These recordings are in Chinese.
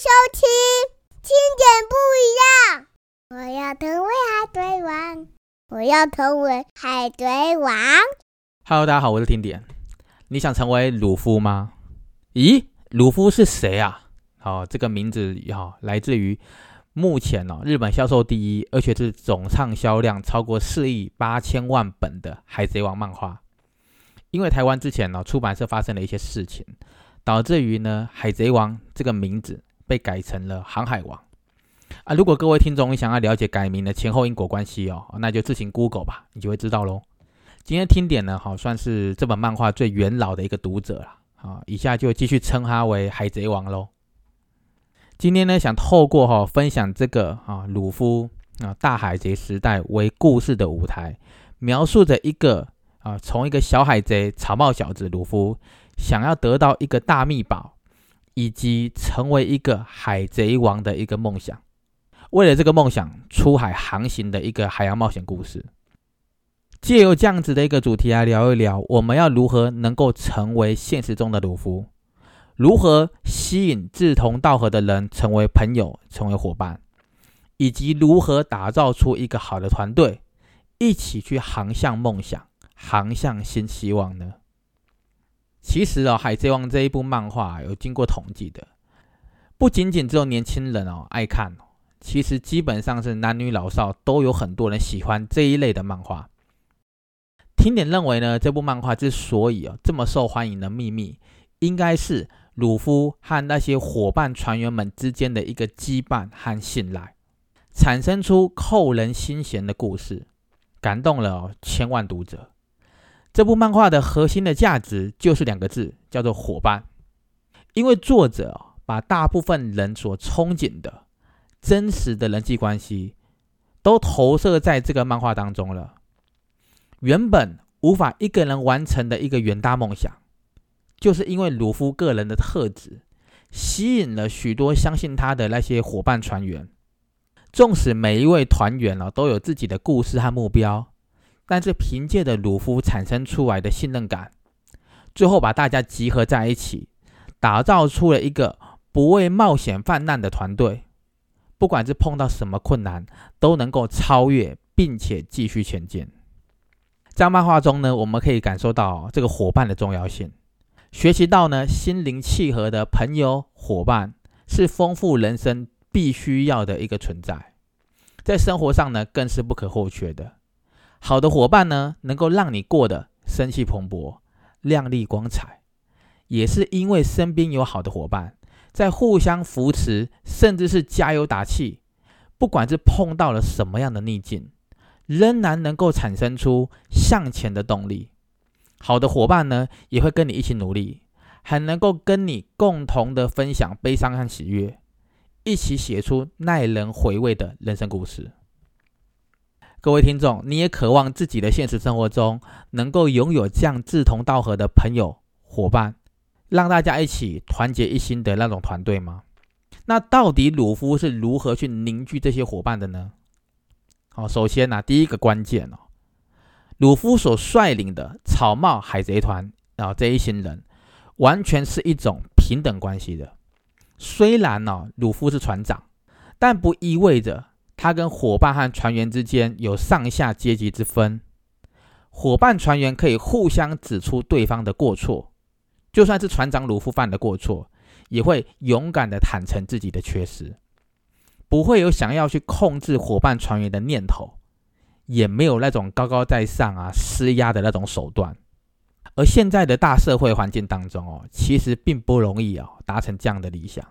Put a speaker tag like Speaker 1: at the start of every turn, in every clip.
Speaker 1: 收听经典不一样。我要成为海贼王，我要成为海贼王。
Speaker 2: Hello，大家好，我是听点。你想成为鲁夫吗？咦，鲁夫是谁啊？好，这个名字哈，来自于目前哦日本销售第一，而且是总畅销量超过四亿八千万本的《海贼王》漫画。因为台湾之前呢，出版社发生了一些事情，导致于呢《海贼王》这个名字被改成了《航海王》啊。如果各位听众想要了解改名的前后因果关系哦，那就自行 Google 吧，你就会知道喽。今天听点呢，好算是这本漫画最元老的一个读者了啊。以下就继续称他为《海贼王》喽。今天呢，想透过哈分享这个啊鲁夫啊大海贼时代为故事的舞台，描述着一个。啊，从一个小海贼草帽小子鲁夫，想要得到一个大秘宝，以及成为一个海贼王的一个梦想，为了这个梦想出海航行的一个海洋冒险故事。借由这样子的一个主题来聊一聊，我们要如何能够成为现实中的鲁夫，如何吸引志同道合的人成为朋友、成为伙伴，以及如何打造出一个好的团队，一起去航向梦想。航向新希望呢？其实哦，《海贼王》这一部漫画有经过统计的，不仅仅只有年轻人哦爱看，其实基本上是男女老少都有很多人喜欢这一类的漫画。听点认为呢，这部漫画之所以哦这么受欢迎的秘密，应该是鲁夫和那些伙伴船员们之间的一个羁绊和信赖，产生出扣人心弦的故事，感动了千万读者。这部漫画的核心的价值就是两个字，叫做伙伴。因为作者把大部分人所憧憬的真实的人际关系，都投射在这个漫画当中了。原本无法一个人完成的一个远大梦想，就是因为鲁夫个人的特质，吸引了许多相信他的那些伙伴船员。纵使每一位团员啊都有自己的故事和目标。但是凭借着鲁夫产生出来的信任感，最后把大家集合在一起，打造出了一个不畏冒险犯难的团队。不管是碰到什么困难，都能够超越，并且继续前进。在漫画中呢，我们可以感受到这个伙伴的重要性，学习到呢心灵契合的朋友伙伴是丰富人生必须要的一个存在，在生活上呢更是不可或缺的。好的伙伴呢，能够让你过得生气蓬勃、亮丽光彩，也是因为身边有好的伙伴在互相扶持，甚至是加油打气。不管是碰到了什么样的逆境，仍然能够产生出向前的动力。好的伙伴呢，也会跟你一起努力，还能够跟你共同的分享悲伤和喜悦，一起写出耐人回味的人生故事。各位听众，你也渴望自己的现实生活中能够拥有这样志同道合的朋友伙伴，让大家一起团结一心的那种团队吗？那到底鲁夫是如何去凝聚这些伙伴的呢？好，首先呢，第一个关键哦，鲁夫所率领的草帽海贼团啊这一群人，完全是一种平等关系的。虽然呢，鲁夫是船长，但不意味着。他跟伙伴和船员之间有上下阶级之分，伙伴船员可以互相指出对方的过错，就算是船长鲁夫犯的过错，也会勇敢的坦诚自己的缺失，不会有想要去控制伙伴船员的念头，也没有那种高高在上啊施压的那种手段。而现在的大社会环境当中哦，其实并不容易哦达成这样的理想，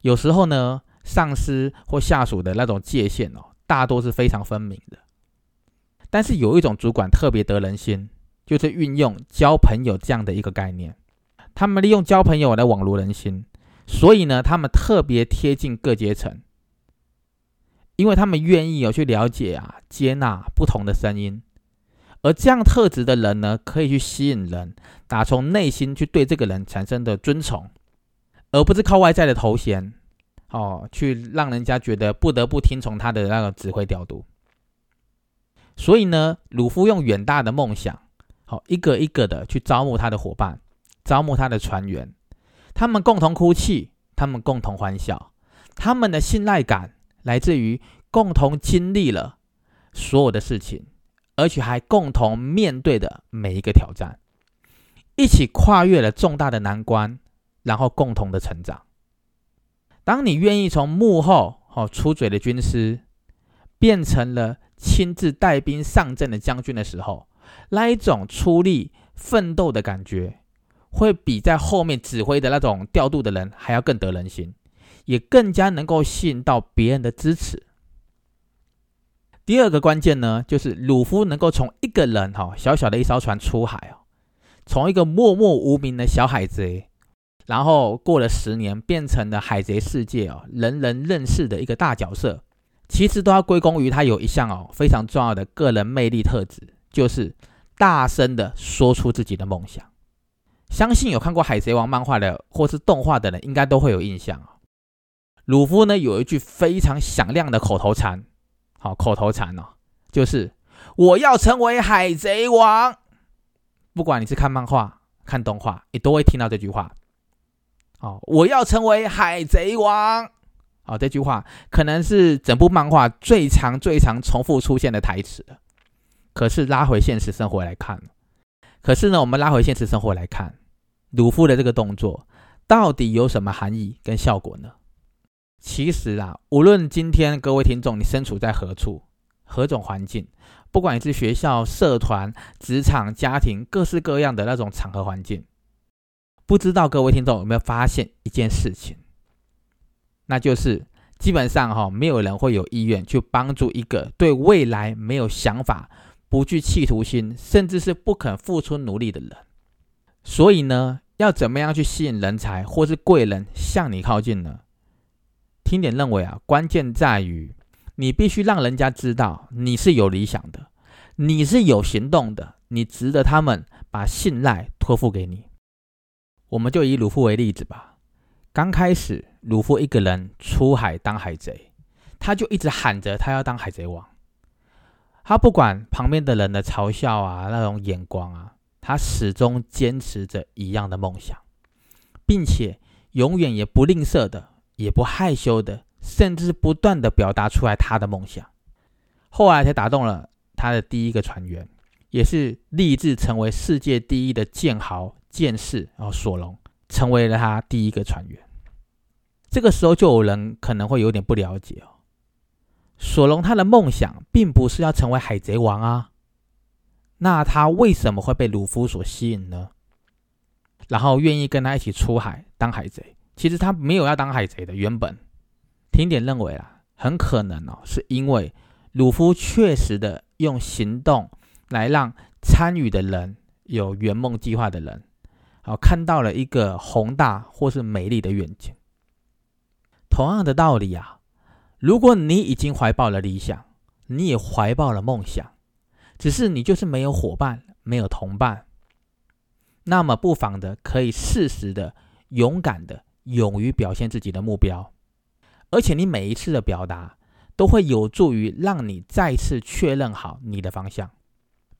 Speaker 2: 有时候呢。上司或下属的那种界限哦，大多是非常分明的。但是有一种主管特别得人心，就是运用交朋友这样的一个概念。他们利用交朋友来网罗人心，所以呢，他们特别贴近各阶层，因为他们愿意有去了解啊，接纳不同的声音。而这样特质的人呢，可以去吸引人，打从内心去对这个人产生的尊崇，而不是靠外在的头衔。哦，去让人家觉得不得不听从他的那个指挥调度。所以呢，鲁夫用远大的梦想，好一个一个的去招募他的伙伴，招募他的船员，他们共同哭泣，他们共同欢笑，他们的信赖感来自于共同经历了所有的事情，而且还共同面对的每一个挑战，一起跨越了重大的难关，然后共同的成长。当你愿意从幕后哦出嘴的军师，变成了亲自带兵上阵的将军的时候，那一种出力奋斗的感觉。会比在后面指挥的那种调度的人还要更得人心，也更加能够吸引到别人的支持。第二个关键呢，就是鲁夫能够从一个人哈小小的一艘船出海哦，从一个默默无名的小海贼，然后过了十年变成了海贼世界哦人人认识的一个大角色，其实都要归功于他有一项哦非常重要的个人魅力特质，就是大声的说出自己的梦想。相信有看过《海贼王》漫画的或是动画的人，应该都会有印象啊。鲁夫呢有一句非常响亮的口头禅，好口头禅哦，就是我要成为海贼王。不管你是看漫画、看动画，你都会听到这句话。哦，我要成为海贼王。哦，这句话可能是整部漫画最长、最长重复出现的台词了。可是拉回现实生活来看。可是呢，我们拉回现实生活来看，鲁夫的这个动作到底有什么含义跟效果呢？其实啊，无论今天各位听众你身处在何处、何种环境，不管你是学校、社团、职场、家庭，各式各样的那种场合环境，不知道各位听众有没有发现一件事情，那就是基本上哈，没有人会有意愿去帮助一个对未来没有想法。不具企图心，甚至是不肯付出努力的人。所以呢，要怎么样去吸引人才或是贵人向你靠近呢？听点认为啊，关键在于你必须让人家知道你是有理想的，你是有行动的，你值得他们把信赖托付给你。我们就以鲁夫为例子吧。刚开始，鲁夫一个人出海当海贼，他就一直喊着他要当海贼王。他不管旁边的人的嘲笑啊，那种眼光啊，他始终坚持着一样的梦想，并且永远也不吝啬的，也不害羞的，甚至不断的表达出来他的梦想。后来才打动了他的第一个船员，也是立志成为世界第一的剑豪剑士，然后索隆成为了他第一个船员。这个时候就有人可能会有点不了解哦。索隆他的梦想并不是要成为海贼王啊，那他为什么会被鲁夫所吸引呢？然后愿意跟他一起出海当海贼？其实他没有要当海贼的，原本听点认为啊，很可能哦，是因为鲁夫确实的用行动来让参与的人有圆梦计划的人，好看到了一个宏大或是美丽的愿景。同样的道理啊。如果你已经怀抱了理想，你也怀抱了梦想，只是你就是没有伙伴，没有同伴，那么不妨的可以适时的、勇敢的、勇于表现自己的目标，而且你每一次的表达都会有助于让你再次确认好你的方向，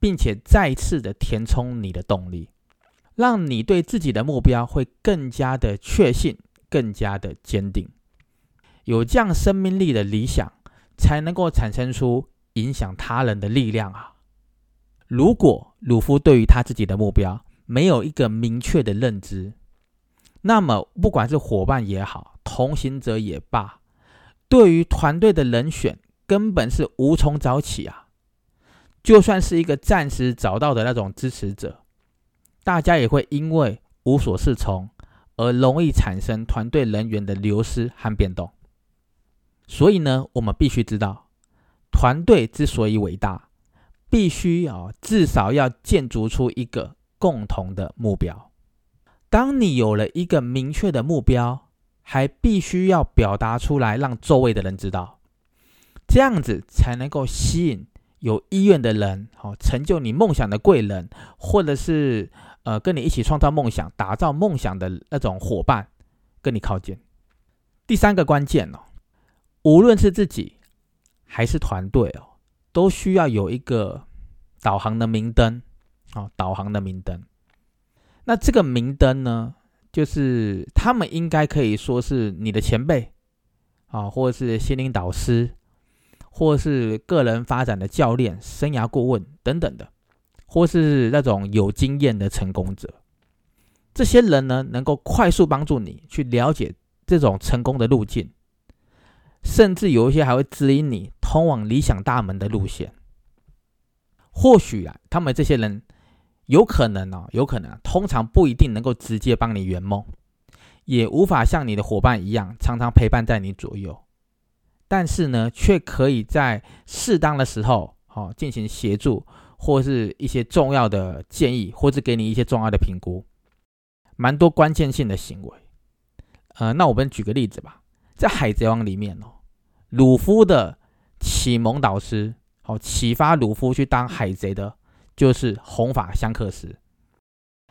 Speaker 2: 并且再次的填充你的动力，让你对自己的目标会更加的确信，更加的坚定。有这样生命力的理想，才能够产生出影响他人的力量啊！如果鲁夫对于他自己的目标没有一个明确的认知，那么不管是伙伴也好，同行者也罢，对于团队的人选根本是无从找起啊！就算是一个暂时找到的那种支持者，大家也会因为无所适从而容易产生团队人员的流失和变动。所以呢，我们必须知道，团队之所以伟大，必须啊至少要建筑出一个共同的目标。当你有了一个明确的目标，还必须要表达出来，让周围的人知道，这样子才能够吸引有意愿的人，好成就你梦想的贵人，或者是呃跟你一起创造梦想、打造梦想的那种伙伴，跟你靠近。第三个关键哦。无论是自己还是团队哦，都需要有一个导航的明灯哦，导航的明灯。那这个明灯呢，就是他们应该可以说是你的前辈啊，或者是心灵导师，或是个人发展的教练、生涯顾问等等的，或是那种有经验的成功者。这些人呢，能够快速帮助你去了解这种成功的路径，甚至有一些还会指引你通往理想大门的路线。或许啊，他们这些人有可能哦，有可能，通常不一定能够直接帮你圆梦，也无法像你的伙伴一样常常陪伴在你左右，但是呢，却可以在适当的时候，哦，进行协助，或是一些重要的建议，或是给你一些重要的评估。蛮多关键性的行为，呃，那我们举个例子吧，在《海贼王》里面哦，鲁夫的启蒙导师，好启发鲁夫去当海贼的，就是红发香克斯。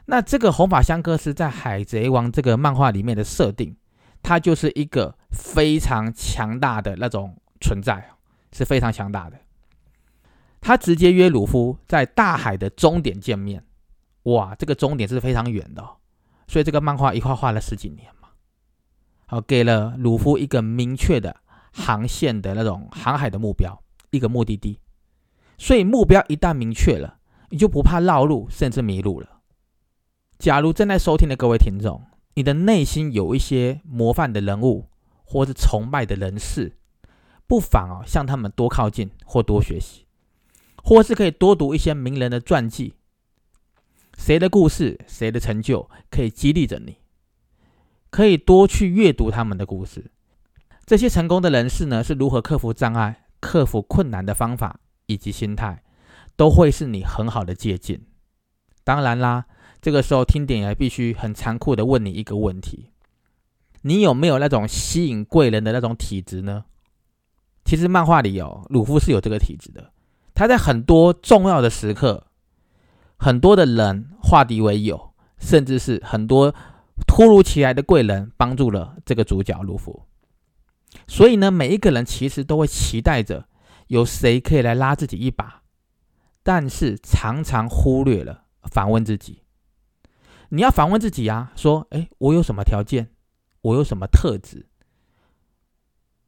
Speaker 2: 那这个红发香克斯在《海贼王》这个漫画里面的设定，他就是一个非常强大的那种存在，是非常强大的。他直接约鲁夫在大海的终点见面，哇，这个终点是非常远的。所以这个漫画一画画了十几年嘛，好给了鲁夫一个明确的航线的那种航海的目标，一个目的地。所以目标一旦明确了，你就不怕绕路，甚至迷路了。假如正在收听的各位听众，你的内心有一些模范的人物，或是崇拜的人士，不妨哦向他们多靠近，或多学习，或是可以多读一些名人的传记。谁的故事，谁的成就，可以激励着你，可以多去阅读他们的故事。这些成功的人士呢，是如何克服障碍、克服困难的方法以及心态，都会是你很好的借鉴。当然啦，这个时候听点也必须很残酷的问你一个问题：你有没有那种吸引贵人的那种体质呢？其实漫画里有鲁夫是有这个体质的，他在很多重要的时刻。很多的人化敌为友，甚至是很多突如其来的贵人帮助了这个主角鲁夫。所以呢，每一个人其实都会期待着有谁可以来拉自己一把，但是常常忽略了反问自己。你要反问自己啊，说：哎，我有什么条件？我有什么特质？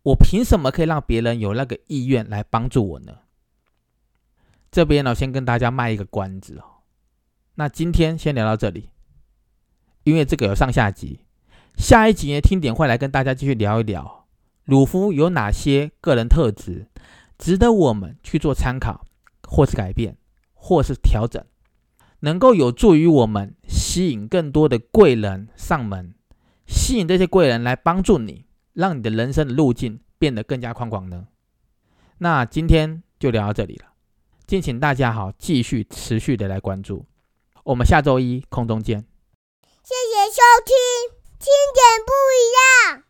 Speaker 2: 我凭什么可以让别人有那个意愿来帮助我呢？这边呢，先跟大家卖一个关子哦。那今天先聊到这里，因为这个有上下集，下一集呢，听点会来跟大家继续聊一聊鲁夫有哪些个人特质，值得我们去做参考，或是改变，或是调整，能够有助于我们吸引更多的贵人上门，吸引这些贵人来帮助你，让你的人生的路径变得更加宽广呢？那今天就聊到这里了，敬请大家好继续持续的来关注。我们下周一空中见。
Speaker 1: 谢谢收听，听点不一样。